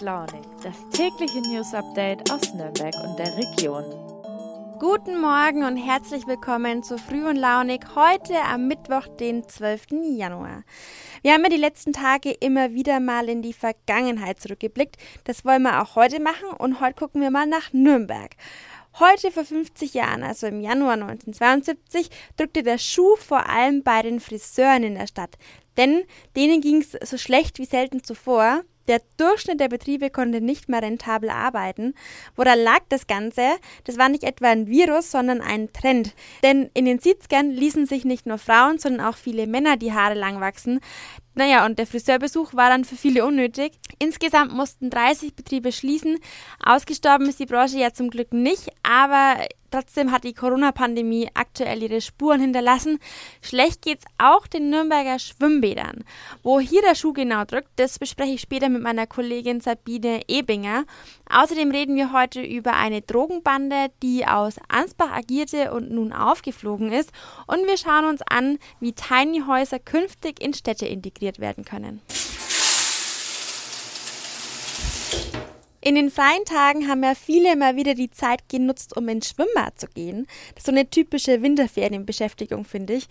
Launig, das tägliche News Update aus Nürnberg und der Region. Guten Morgen und herzlich willkommen zu Früh und Launig heute am Mittwoch, den 12. Januar. Wir haben ja die letzten Tage immer wieder mal in die Vergangenheit zurückgeblickt. Das wollen wir auch heute machen und heute gucken wir mal nach Nürnberg. Heute vor 50 Jahren, also im Januar 1972, drückte der Schuh vor allem bei den Friseuren in der Stadt. Denn denen ging es so schlecht wie selten zuvor. Der Durchschnitt der Betriebe konnte nicht mehr rentabel arbeiten. Woran lag das Ganze? Das war nicht etwa ein Virus, sondern ein Trend. Denn in den 70ern ließen sich nicht nur Frauen, sondern auch viele Männer die Haare lang wachsen. Naja, und der Friseurbesuch war dann für viele unnötig. Insgesamt mussten 30 Betriebe schließen. Ausgestorben ist die Branche ja zum Glück nicht, aber trotzdem hat die Corona-Pandemie aktuell ihre Spuren hinterlassen. Schlecht geht's auch den Nürnberger Schwimmbädern. Wo hier der Schuh genau drückt, das bespreche ich später mit meiner Kollegin Sabine Ebinger. Außerdem reden wir heute über eine Drogenbande, die aus Ansbach agierte und nun aufgeflogen ist. Und wir schauen uns an, wie Tiny Häuser künftig in Städte integriert werden können. In den freien Tagen haben ja viele immer wieder die Zeit genutzt, um ins Schwimmbad zu gehen. Das ist so eine typische Winterferienbeschäftigung, finde ich.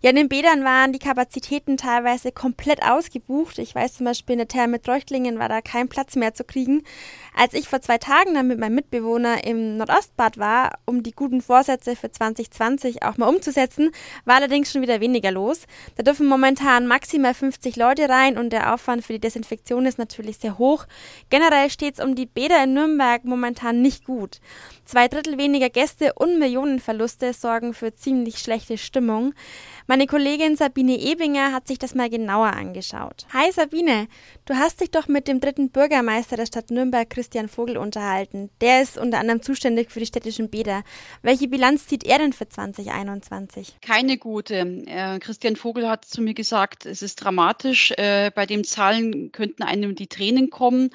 Ja, in den Bädern waren die Kapazitäten teilweise komplett ausgebucht. Ich weiß zum Beispiel, in der Therme Treuchtlingen war da kein Platz mehr zu kriegen. Als ich vor zwei Tagen dann mit meinem Mitbewohner im Nordostbad war, um die guten Vorsätze für 2020 auch mal umzusetzen, war allerdings schon wieder weniger los. Da dürfen momentan maximal 50 Leute rein und der Aufwand für die Desinfektion ist natürlich sehr hoch. Generell steht es um die Bäder in Nürnberg momentan nicht gut. Zwei Drittel weniger Gäste und Millionenverluste sorgen für ziemlich schlechte Stimmung. Meine Kollegin Sabine Ebinger hat sich das mal genauer angeschaut. Hi Sabine, du hast dich doch mit dem dritten Bürgermeister der Stadt Nürnberg, Christian Vogel, unterhalten. Der ist unter anderem zuständig für die städtischen Bäder. Welche Bilanz zieht er denn für 2021? Keine gute. Äh, Christian Vogel hat zu mir gesagt, es ist dramatisch. Äh, bei den Zahlen könnten einem die Tränen kommen.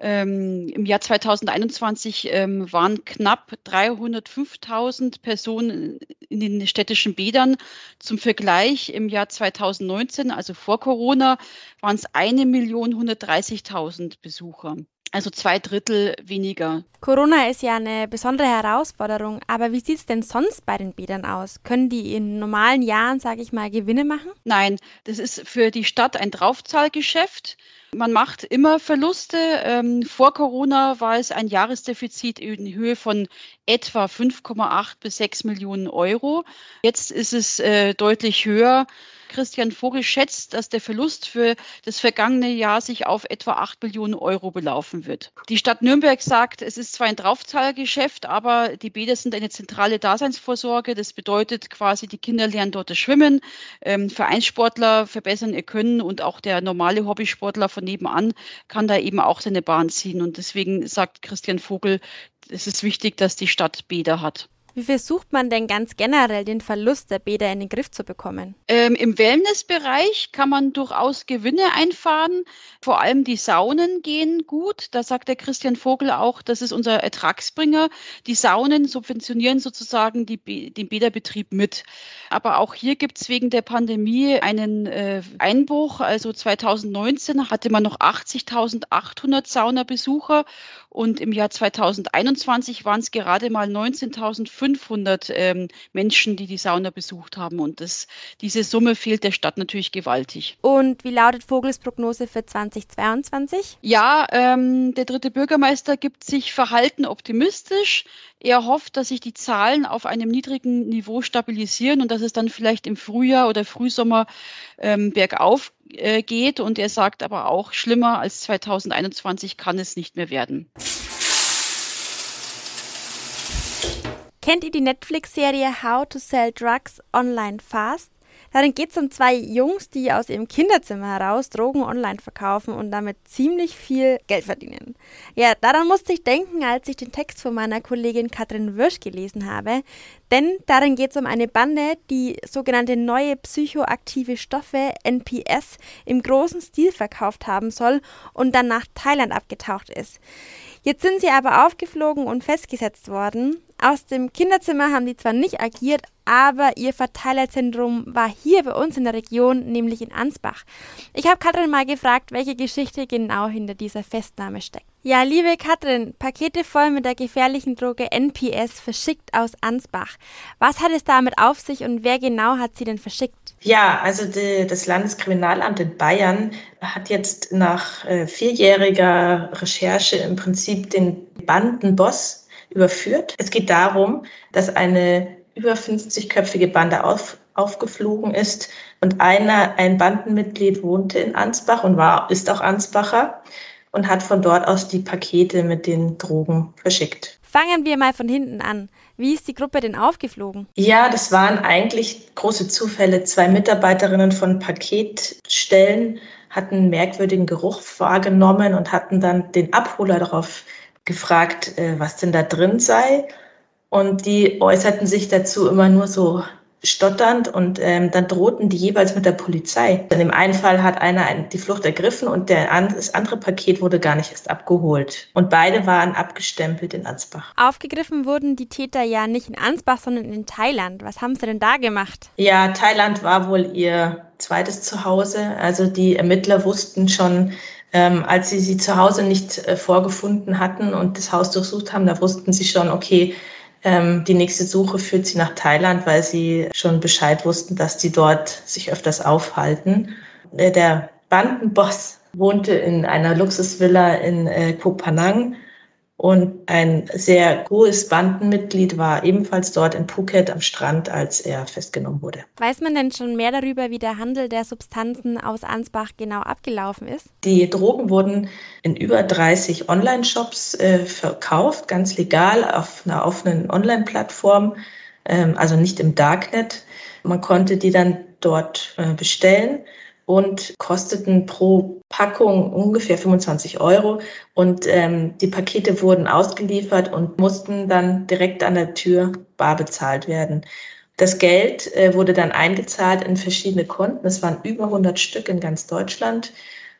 Ähm, Im Jahr 2021 ähm, waren knapp 305.000 Personen in den städtischen Bädern. Zum Vergleich im Jahr 2019, also vor Corona, waren es 1.130.000 Besucher. Also zwei Drittel weniger. Corona ist ja eine besondere Herausforderung, aber wie sieht es denn sonst bei den Bädern aus? Können die in normalen Jahren, sage ich mal, Gewinne machen? Nein, das ist für die Stadt ein Draufzahlgeschäft. Man macht immer Verluste. Ähm, vor Corona war es ein Jahresdefizit in Höhe von etwa 5,8 bis 6 Millionen Euro. Jetzt ist es äh, deutlich höher. Christian Vogel schätzt, dass der Verlust für das vergangene Jahr sich auf etwa 8 Millionen Euro belaufen wird. Die Stadt Nürnberg sagt, es ist zwar ein Draufzahlgeschäft, aber die Bäder sind eine zentrale Daseinsvorsorge. Das bedeutet quasi, die Kinder lernen dort das Schwimmen, ähm, Vereinssportler verbessern ihr Können und auch der normale Hobbysportler von nebenan kann da eben auch seine Bahn ziehen. Und deswegen sagt Christian Vogel, es ist wichtig, dass die Stadt Bäder hat. Wie versucht man denn ganz generell den Verlust der Bäder in den Griff zu bekommen? Ähm, Im Wellnessbereich kann man durchaus Gewinne einfahren. Vor allem die Saunen gehen gut. Da sagt der Christian Vogel auch, das ist unser Ertragsbringer. Die Saunen subventionieren sozusagen die, den Bäderbetrieb mit. Aber auch hier gibt es wegen der Pandemie einen äh, Einbruch. Also 2019 hatte man noch 80.800 Saunabesucher und im Jahr 2021 waren es gerade mal 19.500 ähm, Menschen, die die Sauna besucht haben. Und das, diese Summe fehlt der Stadt natürlich gewaltig. Und wie lautet Vogels Prognose für 2022? Ja, ähm, der dritte Bürgermeister gibt sich verhalten optimistisch. Er hofft, dass sich die Zahlen auf einem niedrigen Niveau stabilisieren und dass es dann vielleicht im Frühjahr oder Frühsommer ähm, bergauf äh, geht. Und er sagt aber auch, schlimmer als 2021 kann es nicht mehr werden. Kennt ihr die Netflix-Serie How to Sell Drugs Online Fast? Darin geht es um zwei Jungs, die aus ihrem Kinderzimmer heraus Drogen online verkaufen und damit ziemlich viel Geld verdienen. Ja, daran musste ich denken, als ich den Text von meiner Kollegin Katrin Wirsch gelesen habe. Denn darin geht es um eine Bande, die sogenannte neue psychoaktive Stoffe NPS im großen Stil verkauft haben soll und dann nach Thailand abgetaucht ist. Jetzt sind sie aber aufgeflogen und festgesetzt worden. Aus dem Kinderzimmer haben die zwar nicht agiert, aber ihr Verteilerzentrum war hier bei uns in der Region, nämlich in Ansbach. Ich habe Katrin mal gefragt, welche Geschichte genau hinter dieser Festnahme steckt. Ja, liebe Katrin, Pakete voll mit der gefährlichen Droge NPS verschickt aus Ansbach. Was hat es damit auf sich und wer genau hat sie denn verschickt? Ja, also die, das Landeskriminalamt in Bayern hat jetzt nach äh, vierjähriger Recherche im Prinzip den Bandenboss überführt. Es geht darum, dass eine über 50-köpfige Bande auf, aufgeflogen ist und einer, ein Bandenmitglied wohnte in Ansbach und war, ist auch Ansbacher und hat von dort aus die Pakete mit den Drogen verschickt. Fangen wir mal von hinten an. Wie ist die Gruppe denn aufgeflogen? Ja, das waren eigentlich große Zufälle. Zwei Mitarbeiterinnen von Paketstellen hatten merkwürdigen Geruch wahrgenommen und hatten dann den Abholer darauf gefragt, äh, was denn da drin sei. Und die äußerten sich dazu immer nur so stotternd und ähm, dann drohten die jeweils mit der Polizei. In dem einen Fall hat einer die Flucht ergriffen und der, das andere Paket wurde gar nicht erst abgeholt. Und beide waren abgestempelt in Ansbach. Aufgegriffen wurden die Täter ja nicht in Ansbach, sondern in Thailand. Was haben sie denn da gemacht? Ja, Thailand war wohl ihr zweites Zuhause. Also die Ermittler wussten schon, ähm, als sie sie zu Hause nicht äh, vorgefunden hatten und das Haus durchsucht haben, da wussten sie schon, okay, ähm, die nächste Suche führt sie nach Thailand, weil sie schon Bescheid wussten, dass die dort sich öfters aufhalten. Äh, der Bandenboss wohnte in einer Luxusvilla in äh, Koh Phanang und ein sehr hohes Bandenmitglied war ebenfalls dort in Phuket am Strand, als er festgenommen wurde. Weiß man denn schon mehr darüber, wie der Handel der Substanzen aus Ansbach genau abgelaufen ist? Die Drogen wurden in über 30 Online-Shops äh, verkauft, ganz legal auf einer offenen Online-Plattform, ähm, also nicht im Darknet. Man konnte die dann dort äh, bestellen und kosteten pro Packung ungefähr 25 Euro. Und ähm, die Pakete wurden ausgeliefert und mussten dann direkt an der Tür bar bezahlt werden. Das Geld äh, wurde dann eingezahlt in verschiedene Konten. Es waren über 100 Stück in ganz Deutschland.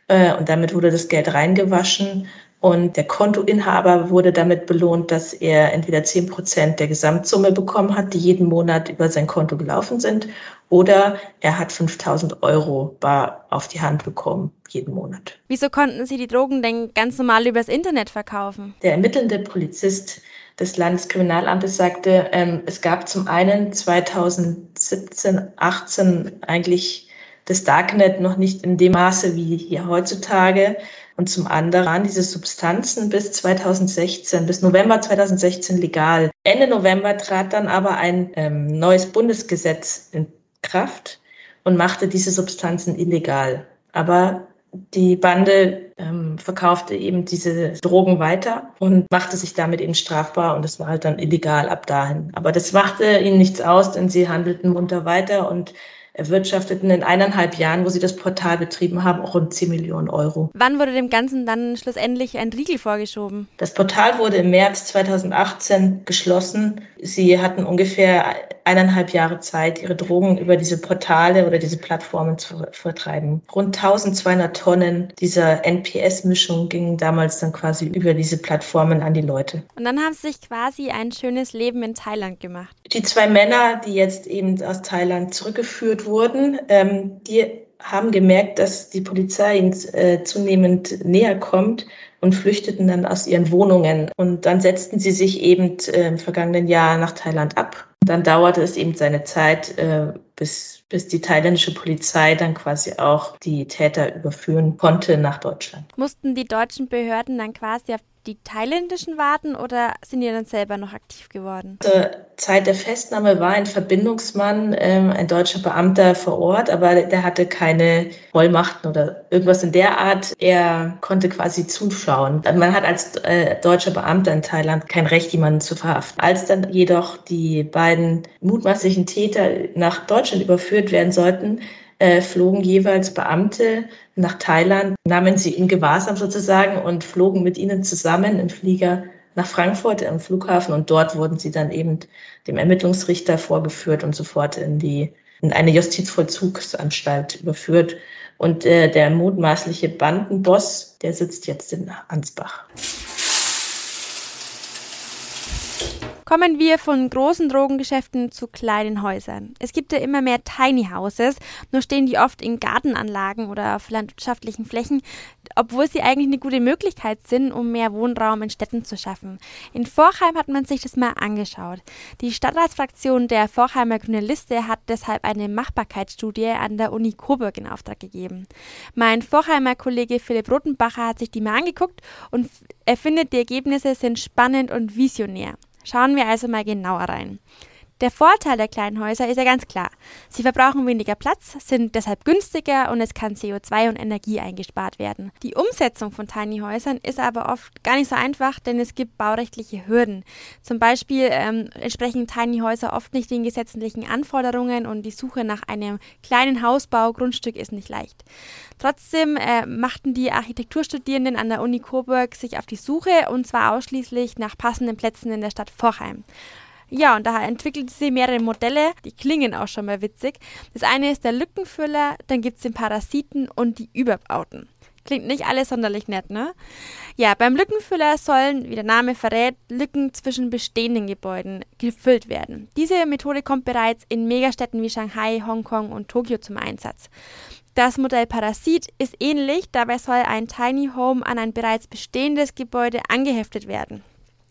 Äh, und damit wurde das Geld reingewaschen und der Kontoinhaber wurde damit belohnt, dass er entweder zehn Prozent der Gesamtsumme bekommen hat, die jeden Monat über sein Konto gelaufen sind, oder er hat 5000 Euro bar auf die Hand bekommen, jeden Monat. Wieso konnten Sie die Drogen denn ganz normal übers Internet verkaufen? Der ermittelnde Polizist des Landeskriminalamtes sagte, ähm, es gab zum einen 2017, 18 eigentlich das Darknet noch nicht in dem Maße wie hier heutzutage. Und zum anderen diese Substanzen bis 2016, bis November 2016 legal. Ende November trat dann aber ein ähm, neues Bundesgesetz in Kraft und machte diese Substanzen illegal. Aber die Bande ähm, verkaufte eben diese Drogen weiter und machte sich damit eben strafbar und es war halt dann illegal ab dahin. Aber das machte ihnen nichts aus, denn sie handelten munter weiter und erwirtschafteten in eineinhalb Jahren, wo sie das Portal betrieben haben, auch rund 10 Millionen Euro. Wann wurde dem Ganzen dann schlussendlich ein Riegel vorgeschoben? Das Portal wurde im März 2018 geschlossen. Sie hatten ungefähr eineinhalb Jahre Zeit, ihre Drogen über diese Portale oder diese Plattformen zu vertreiben. Rund 1200 Tonnen dieser NPS-Mischung gingen damals dann quasi über diese Plattformen an die Leute. Und dann haben sie sich quasi ein schönes Leben in Thailand gemacht. Die zwei Männer, die jetzt eben aus Thailand zurückgeführt wurden, ähm, die haben gemerkt, dass die Polizei ihnen äh, zunehmend näher kommt und flüchteten dann aus ihren Wohnungen. Und dann setzten sie sich eben äh, im vergangenen Jahr nach Thailand ab. Dann dauerte es eben seine Zeit, äh, bis, bis die thailändische Polizei dann quasi auch die Täter überführen konnte nach Deutschland. Mussten die deutschen Behörden dann quasi auf die thailändischen warten oder sind die dann selber noch aktiv geworden? Zur Zeit der Festnahme war ein Verbindungsmann, ähm, ein deutscher Beamter vor Ort, aber der hatte keine Vollmachten oder irgendwas in der Art. Er konnte quasi zuschauen. Man hat als äh, deutscher Beamter in Thailand kein Recht, jemanden zu verhaften. Als dann jedoch die beiden mutmaßlichen Täter nach Deutschland überführt werden sollten, äh, flogen jeweils Beamte nach Thailand, nahmen sie in Gewahrsam sozusagen und flogen mit ihnen zusammen im Flieger nach Frankfurt am Flughafen und dort wurden sie dann eben dem Ermittlungsrichter vorgeführt und sofort in die in eine Justizvollzugsanstalt überführt. Und äh, der mutmaßliche Bandenboss, der sitzt jetzt in Ansbach. Kommen wir von großen Drogengeschäften zu kleinen Häusern. Es gibt ja immer mehr Tiny Houses, nur stehen die oft in Gartenanlagen oder auf landwirtschaftlichen Flächen, obwohl sie eigentlich eine gute Möglichkeit sind, um mehr Wohnraum in Städten zu schaffen. In Vorheim hat man sich das mal angeschaut. Die Stadtratsfraktion der Vorheimer Grüne Liste hat deshalb eine Machbarkeitsstudie an der Uni Coburg in Auftrag gegeben. Mein Vorheimer Kollege Philipp Rotenbacher hat sich die mal angeguckt und er findet, die Ergebnisse sind spannend und visionär. Schauen wir also mal genauer rein. Der Vorteil der kleinen Häuser ist ja ganz klar. Sie verbrauchen weniger Platz, sind deshalb günstiger und es kann CO2 und Energie eingespart werden. Die Umsetzung von Tiny Häusern ist aber oft gar nicht so einfach, denn es gibt baurechtliche Hürden. Zum Beispiel ähm, entsprechen Tiny Häuser oft nicht den gesetzlichen Anforderungen und die Suche nach einem kleinen Hausbaugrundstück ist nicht leicht. Trotzdem äh, machten die Architekturstudierenden an der Uni Coburg sich auf die Suche und zwar ausschließlich nach passenden Plätzen in der Stadt Vorheim. Ja, und da entwickelte sie mehrere Modelle, die klingen auch schon mal witzig. Das eine ist der Lückenfüller, dann gibt es den Parasiten und die Überbauten. Klingt nicht alles sonderlich nett, ne? Ja, beim Lückenfüller sollen, wie der Name verrät, Lücken zwischen bestehenden Gebäuden gefüllt werden. Diese Methode kommt bereits in Megastädten wie Shanghai, Hongkong und Tokio zum Einsatz. Das Modell Parasit ist ähnlich, dabei soll ein Tiny Home an ein bereits bestehendes Gebäude angeheftet werden.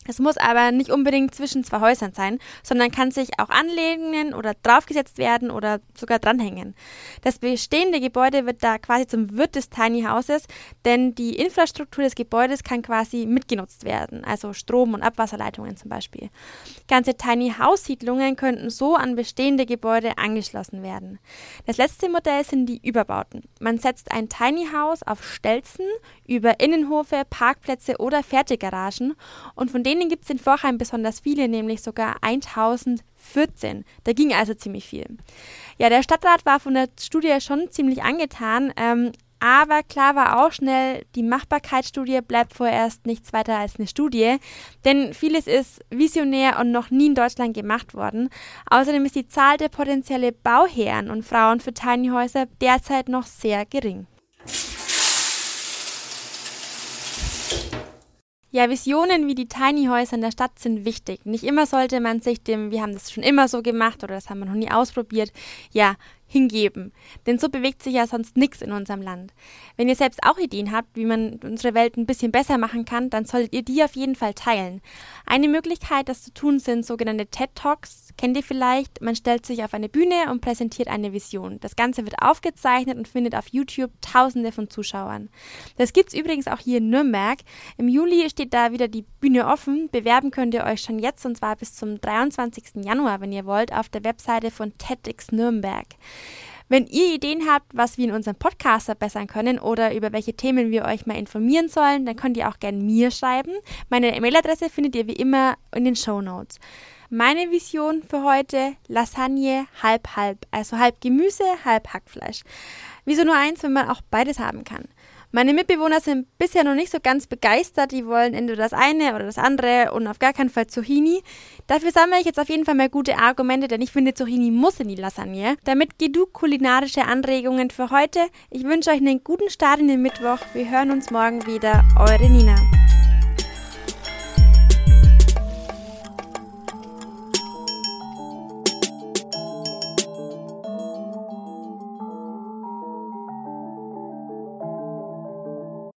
Es muss aber nicht unbedingt zwischen zwei Häusern sein, sondern kann sich auch anlehnen oder draufgesetzt werden oder sogar dranhängen. Das bestehende Gebäude wird da quasi zum Wirt des Tiny Houses, denn die Infrastruktur des Gebäudes kann quasi mitgenutzt werden, also Strom- und Abwasserleitungen zum Beispiel. Ganze Tiny House Siedlungen könnten so an bestehende Gebäude angeschlossen werden. Das letzte Modell sind die Überbauten. Man setzt ein Tiny House auf Stelzen über Innenhofe, Parkplätze oder Fertiggaragen und von denen denen gibt es in Vorheim besonders viele, nämlich sogar 1014. Da ging also ziemlich viel. Ja, der Stadtrat war von der Studie schon ziemlich angetan, ähm, aber klar war auch schnell, die Machbarkeitsstudie bleibt vorerst nichts weiter als eine Studie, denn vieles ist visionär und noch nie in Deutschland gemacht worden. Außerdem ist die Zahl der potenziellen Bauherren und Frauen für Tiny Häuser derzeit noch sehr gering. Ja, Visionen wie die Tiny Häuser in der Stadt sind wichtig. Nicht immer sollte man sich dem, wir haben das schon immer so gemacht oder das haben wir noch nie ausprobiert, ja, hingeben. Denn so bewegt sich ja sonst nichts in unserem Land. Wenn ihr selbst auch Ideen habt, wie man unsere Welt ein bisschen besser machen kann, dann solltet ihr die auf jeden Fall teilen. Eine Möglichkeit, das zu tun, sind sogenannte TED Talks. Kennt ihr vielleicht? Man stellt sich auf eine Bühne und präsentiert eine Vision. Das Ganze wird aufgezeichnet und findet auf YouTube Tausende von Zuschauern. Das gibt's übrigens auch hier in Nürnberg. Im Juli steht da wieder die Bühne offen. Bewerben könnt ihr euch schon jetzt und zwar bis zum 23. Januar, wenn ihr wollt, auf der Webseite von TEDx Nürnberg. Wenn ihr Ideen habt, was wir in unserem Podcast verbessern können oder über welche Themen wir euch mal informieren sollen, dann könnt ihr auch gerne mir schreiben. Meine E-Mail-Adresse findet ihr wie immer in den Show Notes. Meine Vision für heute: Lasagne halb halb, also halb Gemüse, halb Hackfleisch. Wieso nur eins, wenn man auch beides haben kann? Meine Mitbewohner sind bisher noch nicht so ganz begeistert. Die wollen entweder das eine oder das andere und auf gar keinen Fall Zucchini. Dafür sammle ich jetzt auf jeden Fall mal gute Argumente, denn ich finde, Zucchini muss in die Lasagne. Damit genug kulinarische Anregungen für heute. Ich wünsche euch einen guten Start in den Mittwoch. Wir hören uns morgen wieder. Eure Nina.